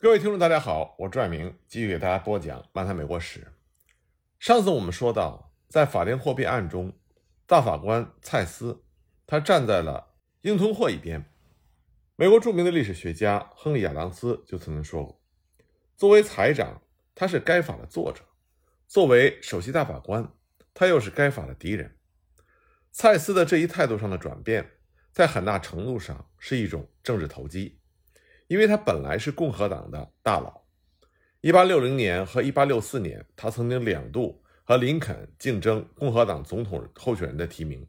各位听众，大家好，我拽明继续给大家播讲《漫谈美国史》。上次我们说到，在法定货币案中，大法官蔡斯他站在了英通货一边。美国著名的历史学家亨利·亚当斯就曾经说过，作为财长，他是该法的作者；作为首席大法官，他又是该法的敌人。蔡斯的这一态度上的转变，在很大程度上是一种政治投机。因为他本来是共和党的大佬，1860年和1864年，他曾经两度和林肯竞争共和党总统候选人的提名。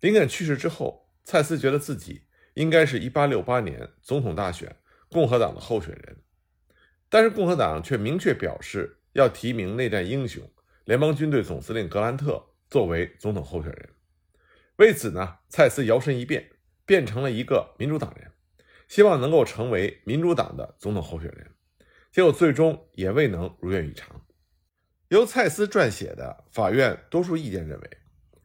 林肯去世之后，蔡斯觉得自己应该是一868年总统大选共和党的候选人，但是共和党却明确表示要提名内战英雄、联邦军队总司令格兰特作为总统候选人。为此呢，蔡斯摇身一变，变成了一个民主党人。希望能够成为民主党的总统候选人，结果最终也未能如愿以偿。由蔡斯撰写的法院多数意见认为，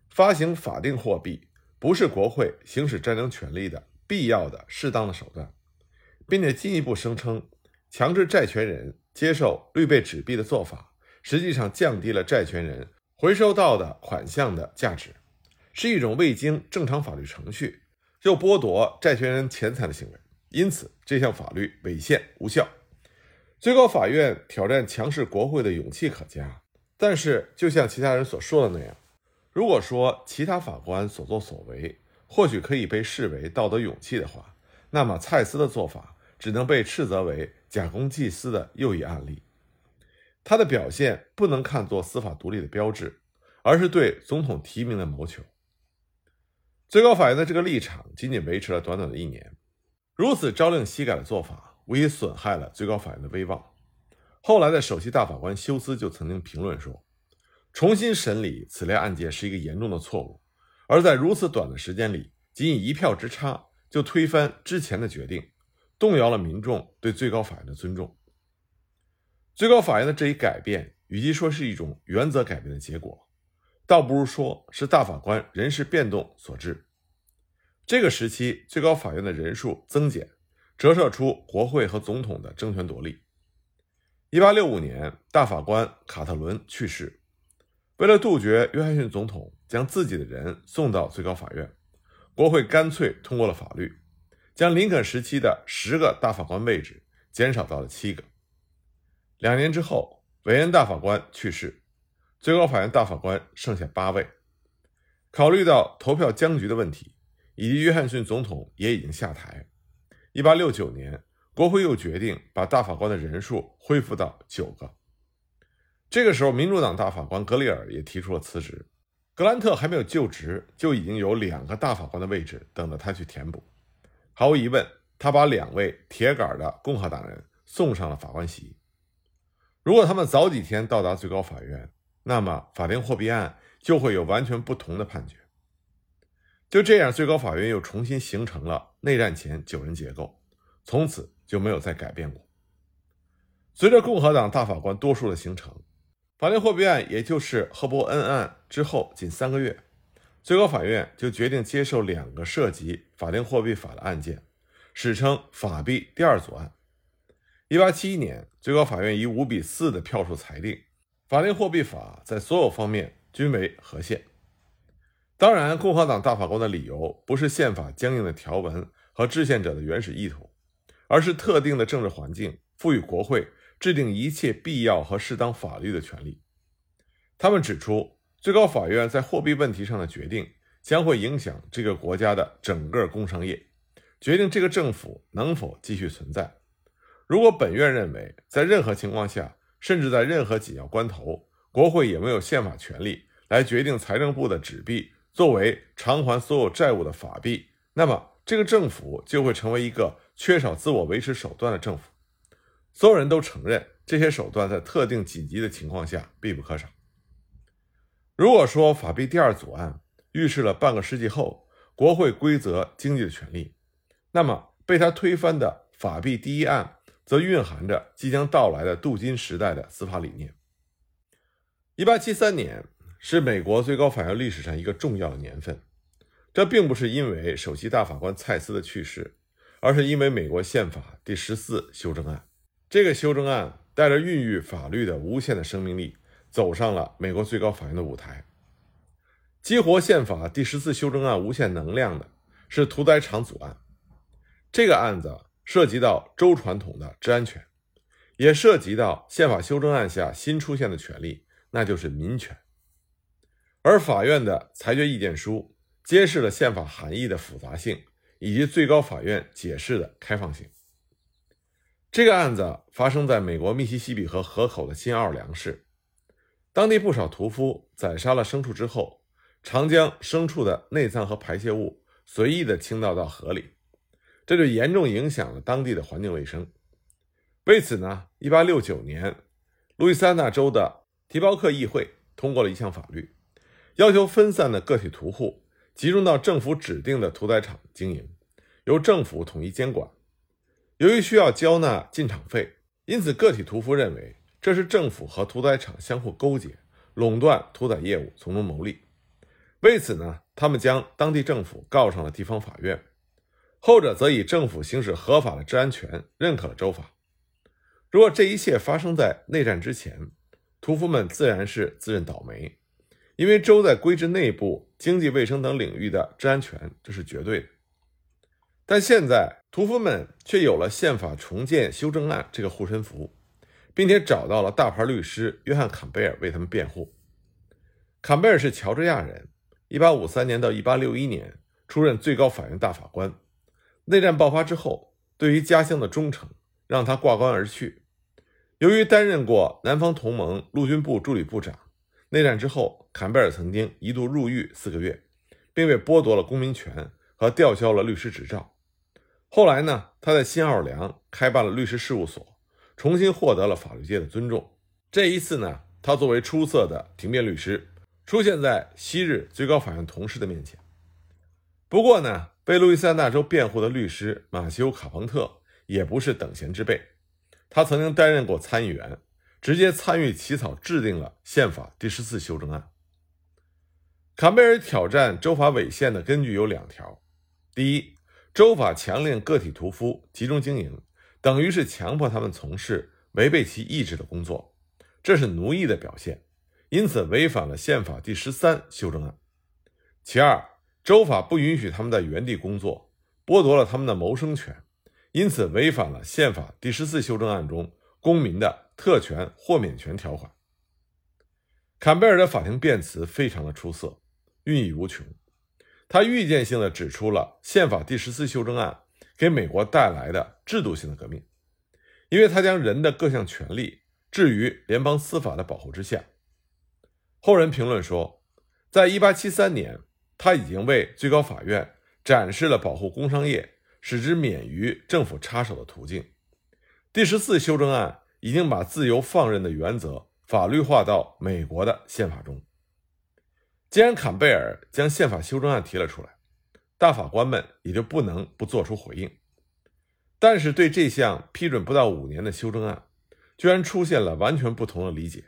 发行法定货币不是国会行使战争权力的必要的、适当的手段，并且进一步声称，强制债权人接受绿背纸币的做法，实际上降低了债权人回收到的款项的价值，是一种未经正常法律程序就剥夺债权人钱财的行为。因此，这项法律违宪无效。最高法院挑战强势国会的勇气可嘉。但是，就像其他人所说的那样，如果说其他法官所作所为或许可以被视为道德勇气的话，那么蔡斯的做法只能被斥责为假公济私的又一案例。他的表现不能看作司法独立的标志，而是对总统提名的谋求。最高法院的这个立场仅仅维持了短短的一年。如此朝令夕改的做法，无疑损害了最高法院的威望。后来的首席大法官休斯就曾经评论说：“重新审理此类案件是一个严重的错误，而在如此短的时间里，仅以一票之差就推翻之前的决定，动摇了民众对最高法院的尊重。”最高法院的这一改变，与其说是一种原则改变的结果，倒不如说是大法官人事变动所致。这个时期，最高法院的人数增减，折射出国会和总统的争权夺利。一八六五年，大法官卡特伦去世，为了杜绝约翰逊总统将自己的人送到最高法院，国会干脆通过了法律，将林肯时期的十个大法官位置减少到了七个。两年之后，韦恩大法官去世，最高法院大法官剩下八位。考虑到投票僵局的问题。以及约翰逊总统也已经下台。一八六九年，国会又决定把大法官的人数恢复到九个。这个时候，民主党大法官格里尔也提出了辞职。格兰特还没有就职，就已经有两个大法官的位置等着他去填补。毫无疑问，他把两位铁杆的共和党人送上了法官席。如果他们早几天到达最高法院，那么法定货币案就会有完全不同的判决。就这样，最高法院又重新形成了内战前九人结构，从此就没有再改变过。随着共和党大法官多数的形成，法定货币案，也就是赫伯恩案之后仅三个月，最高法院就决定接受两个涉及法定货币法的案件，史称法币第二组案。一八七一年，最高法院以五比四的票数裁定，法定货币法在所有方面均为合宪。当然，共和党大法官的理由不是宪法僵硬的条文和制宪者的原始意图，而是特定的政治环境赋予国会制定一切必要和适当法律的权利。他们指出，最高法院在货币问题上的决定将会影响这个国家的整个工商业，决定这个政府能否继续存在。如果本院认为在任何情况下，甚至在任何紧要关头，国会也没有宪法权利来决定财政部的纸币。作为偿还所有债务的法币，那么这个政府就会成为一个缺少自我维持手段的政府。所有人都承认，这些手段在特定紧急的情况下必不可少。如果说法币第二组案预示了半个世纪后国会规则经济的权利，那么被他推翻的法币第一案则蕴含着即将到来的镀金时代的司法理念。一八七三年。是美国最高法院历史上一个重要的年份，这并不是因为首席大法官蔡斯的去世，而是因为美国宪法第十四修正案。这个修正案带着孕育法律的无限的生命力，走上了美国最高法院的舞台。激活宪法第十四修正案无限能量的是屠宰场组案。这个案子涉及到州传统的治安权，也涉及到宪法修正案下新出现的权利，那就是民权。而法院的裁决意见书揭示了宪法含义的复杂性，以及最高法院解释的开放性。这个案子发生在美国密西西比河河口的新奥尔良市，当地不少屠夫宰杀了牲畜之后，常将牲畜的内脏和排泄物随意的倾倒到河里，这就严重影响了当地的环境卫生。为此呢，1869年，路易斯安那州的提包克议会通过了一项法律，要求分散的个体屠户集中到政府指定的屠宰场经营，由政府统一监管。由于需要交纳进场费，因此个体屠夫认为这是政府和屠宰场相互勾结，垄断屠宰业务，从中牟利。为此呢，他们将当地政府告上了地方法院，后者则以政府行使合法的治安权认可了州法。如果这一切发生在内战之前，屠夫们自然是自认倒霉，因为州在规制内部、经济、卫生等领域的治安权这是绝对的。但现在，屠夫们却有了宪法重建修正案这个护身符，并且找到了大牌律师约翰·坎贝尔为他们辩护。坎贝尔是乔治亚人，1853年到1861年出任最高法院大法官。内战爆发之后，对于家乡的忠诚让他挂冠而去。由于担任过南方同盟陆军部助理部长，内战之后，坎贝尔曾经一度入狱四个月，并被剥夺了公民权和吊销了律师执照。后来呢，他在新奥尔良开办了律师事务所，重新获得了法律界的尊重。这一次呢，他作为出色的庭辩律师，出现在昔日最高法院同事的面前。不过呢，被路易斯安那州辩护的律师马修·卡彭特也不是等闲之辈，他曾经担任过参议员，直接参与起草制定了宪法第十四修正案。坎贝尔挑战州法违宪的根据有两条：第一，州法强令个体屠夫集中经营，等于是强迫他们从事违背其意志的工作，这是奴役的表现，因此违反了宪法第十三修正案。其二，州法不允许他们在原地工作，剥夺了他们的谋生权，因此违反了宪法第十四修正案中公民的特权豁免权条款。坎贝尔的法庭辩词非常的出色，寓意无穷。他预见性的指出了宪法第十四修正案给美国带来的制度性的革命，因为他将人的各项权利置于联邦司法的保护之下。后人评论说，在一八七三年，他已经为最高法院展示了保护工商业、使之免于政府插手的途径。第十四修正案已经把自由放任的原则法律化到美国的宪法中。既然坎贝尔将宪法修正案提了出来，大法官们也就不能不做出回应。但是，对这项批准不到五年的修正案，居然出现了完全不同的理解，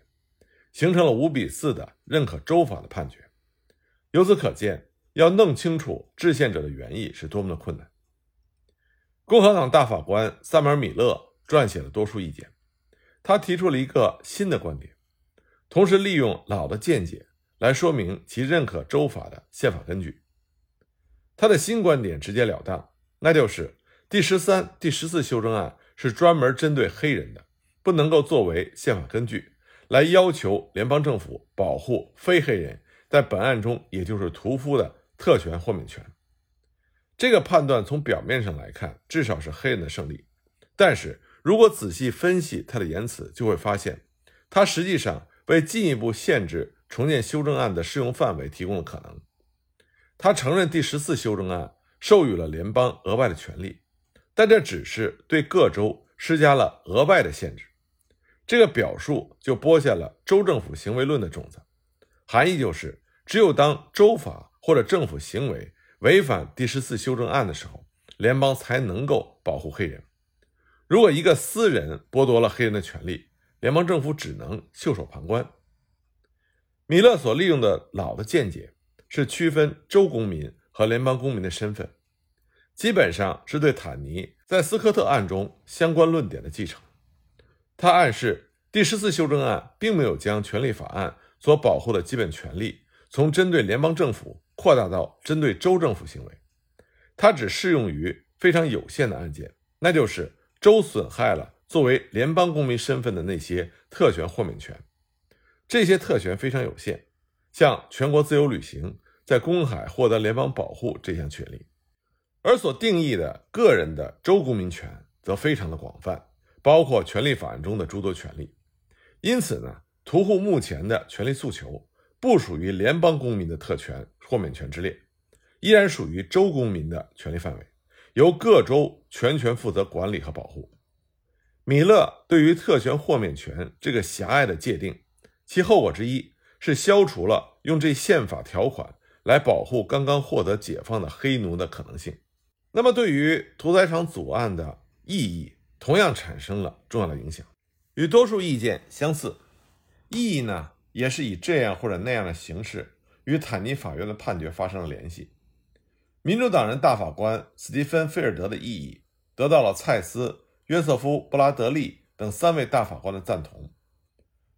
形成了五比四的认可州法的判决。由此可见，要弄清楚制宪者的原意是多么的困难。共和党大法官萨马尔·米勒撰写了多数意见，他提出了一个新的观点，同时利用老的见解。来说明其认可州法的宪法根据。他的新观点直截了当，那就是第十三、第十四修正案是专门针对黑人的，不能够作为宪法根据来要求联邦政府保护非黑人在本案中，也就是屠夫的特权豁免权。这个判断从表面上来看，至少是黑人的胜利。但是如果仔细分析他的言辞，就会发现，他实际上为进一步限制。重建修正案的适用范围提供了可能。他承认第十四修正案授予了联邦额外的权利，但这只是对各州施加了额外的限制。这个表述就播下了州政府行为论的种子，含义就是：只有当州法或者政府行为违反第十四修正案的时候，联邦才能够保护黑人。如果一个私人剥夺了黑人的权利，联邦政府只能袖手旁观。米勒所利用的老的见解是区分州公民和联邦公民的身份，基本上是对坦尼在斯科特案中相关论点的继承。他暗示第十四修正案并没有将权利法案所保护的基本权利从针对联邦政府扩大到针对州政府行为，它只适用于非常有限的案件，那就是州损害了作为联邦公民身份的那些特权豁免权。这些特权非常有限，像全国自由旅行、在公海获得联邦保护这项权利，而所定义的个人的州公民权则非常的广泛。包括权利法案中的诸多权利，因此呢，屠户目前的权利诉求不属于联邦公民的特权豁免权之列，依然属于州公民的权利范围，由各州全权负责管理和保护。米勒对于特权豁免权这个狭隘的界定，其后果之一是消除了用这宪法条款来保护刚刚获得解放的黑奴的可能性。那么，对于屠宰场阻案的意义。同样产生了重要的影响，与多数意见相似，意义呢也是以这样或者那样的形式与坦尼法院的判决发生了联系。民主党人大法官斯蒂芬·菲尔德的异议得到了蔡斯、约瑟夫·布拉德利等三位大法官的赞同。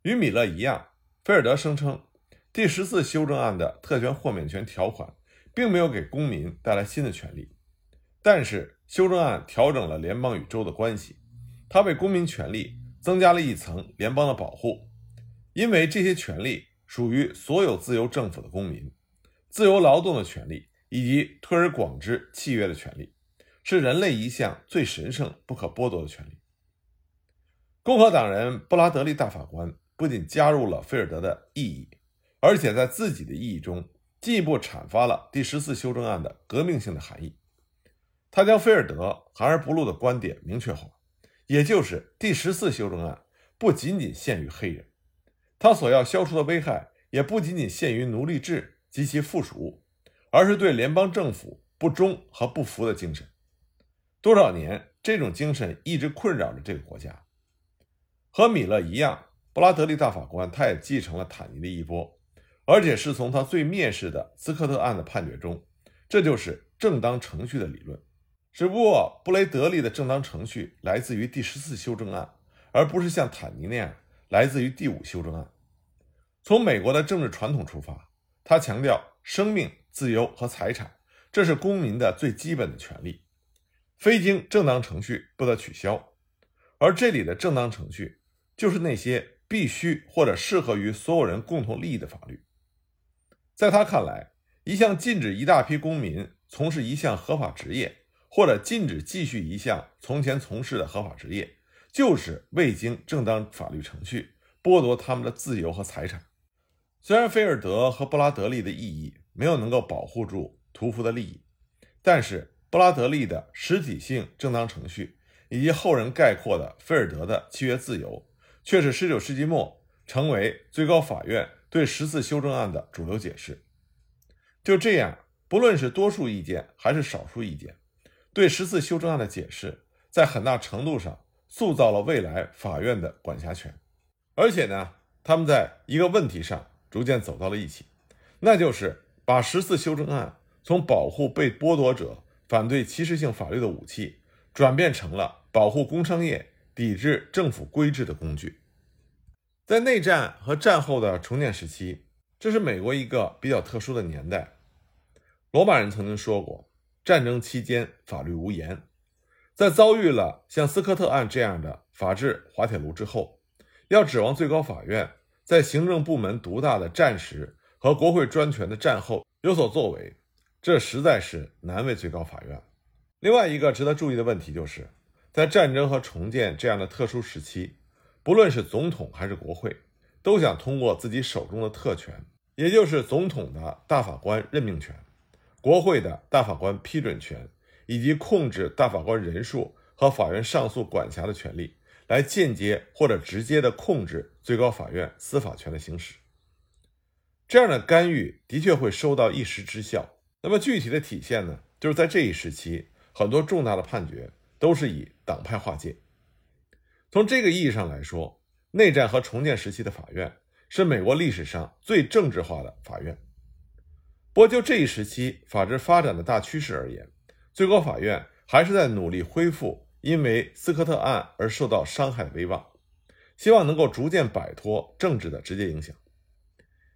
与米勒一样，菲尔德声称第十四修正案的特权豁免权条款并没有给公民带来新的权利，但是。修正案调整了联邦与州的关系，它为公民权利增加了一层联邦的保护，因为这些权利属于所有自由政府的公民，自由劳动的权利以及推而广之契约的权利，是人类一项最神圣不可剥夺的权利。共和党人布拉德利大法官不仅加入了菲尔德的异议，而且在自己的异议中进一步阐发了第十四修正案的革命性的含义。他将菲尔德含而不露的观点明确化，也就是第十四修正案不仅仅限于黑人，他所要消除的危害也不仅仅限于奴隶制及其附属物，而是对联邦政府不忠和不服的精神。多少年，这种精神一直困扰着这个国家。和米勒一样，布拉德利大法官他也继承了坦尼的衣钵，而且是从他最蔑视的斯科特案的判决中，这就是正当程序的理论。只不过，布雷德利的正当程序来自于第十四修正案，而不是像坦尼那样来自于第五修正案。从美国的政治传统出发，他强调生命、自由和财产，这是公民的最基本的权利，非经正当程序不得取消。而这里的正当程序，就是那些必须或者适合于所有人共同利益的法律。在他看来，一项禁止一大批公民从事一项合法职业。或者禁止继续一项从前从事的合法职业，就是未经正当法律程序剥夺他们的自由和财产。虽然菲尔德和布拉德利的异议没有能够保护住屠夫的利益，但是布拉德利的实体性正当程序以及后人概括的菲尔德的契约自由，却是19世纪末成为最高法院对十四修正案的主流解释。就这样，不论是多数意见还是少数意见。对十四修正案的解释，在很大程度上塑造了未来法院的管辖权，而且呢，他们在一个问题上逐渐走到了一起，那就是把十四修正案从保护被剥夺者、反对歧视性法律的武器，转变成了保护工商业、抵制政府规制的工具。在内战和战后的重建时期，这是美国一个比较特殊的年代。罗马人曾经说过。战争期间，法律无言。在遭遇了像斯科特案这样的法治滑铁卢之后，要指望最高法院在行政部门独大的战时和国会专权的战后有所作为，这实在是难为最高法院。另外一个值得注意的问题就是，在战争和重建这样的特殊时期，不论是总统还是国会，都想通过自己手中的特权，也就是总统的大法官任命权。国会的大法官批准权，以及控制大法官人数和法院上诉管辖的权利，来间接或者直接的控制最高法院司法权的行使。这样的干预的确会收到一时之效。那么具体的体现呢？就是在这一时期，很多重大的判决都是以党派划界。从这个意义上来说，内战和重建时期的法院是美国历史上最政治化的法院。不过，就这一时期法治发展的大趋势而言，最高法院还是在努力恢复因为斯科特案而受到伤害的威望。希望能够逐渐摆脱政治的直接影响。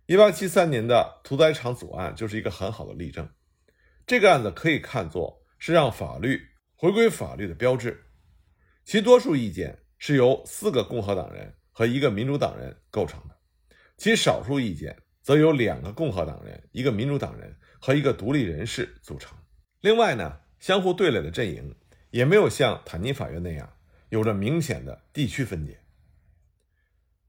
一八七三年的屠宰场阻案就是一个很好的例证。这个案子可以看作是让法律回归法律的标志。其多数意见是由四个共和党人和一个民主党人构成的，其少数意见则由两个共和党人、一个民主党人和一个独立人士组成。另外呢，相互对垒的阵营也没有像坦尼法院那样有着明显的地区分解。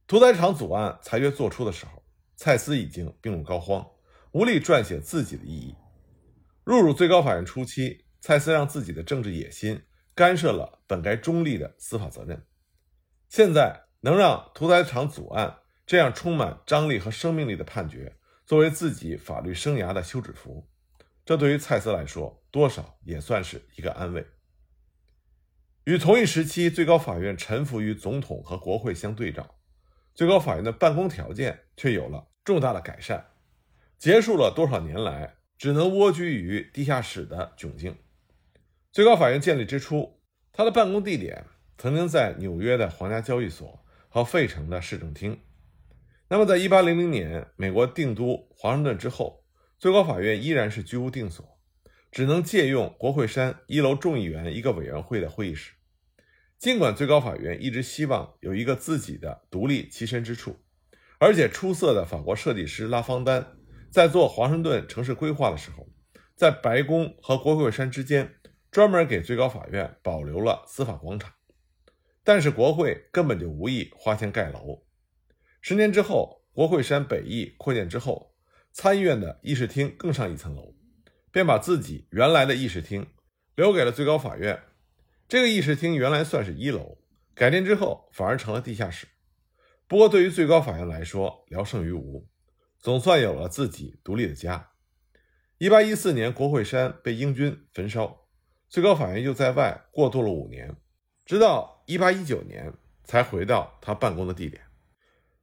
屠宰场阻案裁决作出的时候。蔡司已经病入膏肓，无力撰写自己的异议。入主最高法院初期，蔡司让自己的政治野心干涉了本该中立的司法责任。现在能让屠宰场阻案这样充满张力和生命力的判决作为自己法律生涯的休止符，这对于蔡司来说多少也算是一个安慰。与同一时期最高法院臣服于总统和国会相对照，最高法院的办公条件却有了。重大的改善，结束了多少年来只能蜗居于地下室的窘境。最高法院建立之初，它的办公地点曾经在纽约的皇家交易所和费城的市政厅。那么，在1800年美国定都华盛顿之后，最高法院依然是居无定所，只能借用国会山一楼众议员一个委员会的会议室。尽管最高法院一直希望有一个自己的独立栖身之处。而且出色的法国设计师拉方丹在做华盛顿城市规划的时候，在白宫和国会山之间专门给最高法院保留了司法广场。但是国会根本就无意花钱盖楼。十年之后，国会山北翼扩建之后，参议院的议事厅更上一层楼，便把自己原来的议事厅留给了最高法院。这个议事厅原来算是一楼，改建之后反而成了地下室。不过，对于最高法院来说，聊胜于无，总算有了自己独立的家。一八一四年，国会山被英军焚烧，最高法院又在外过渡了五年，直到一八一九年才回到他办公的地点。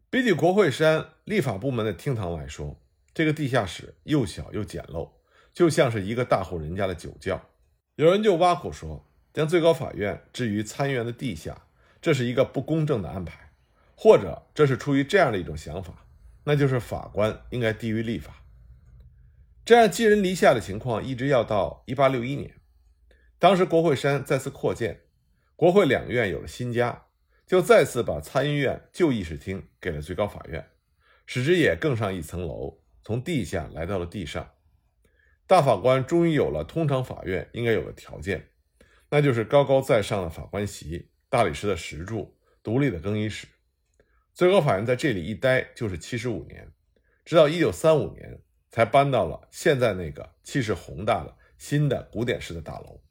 比起国会山立法部门的厅堂来说，这个地下室又小又简陋，就像是一个大户人家的酒窖。有人就挖苦说，将最高法院置于参议院的地下，这是一个不公正的安排。或者这是出于这样的一种想法，那就是法官应该低于立法。这样寄人篱下的情况一直要到1861年，当时国会山再次扩建，国会两院有了新家，就再次把参议院旧议事厅给了最高法院，使之也更上一层楼，从地下来到了地上。大法官终于有了通常法院应该有的条件，那就是高高在上的法官席、大理石的石柱、独立的更衣室。最高法院在这里一待就是七十五年，直到一九三五年才搬到了现在那个气势宏大的新的古典式的大楼。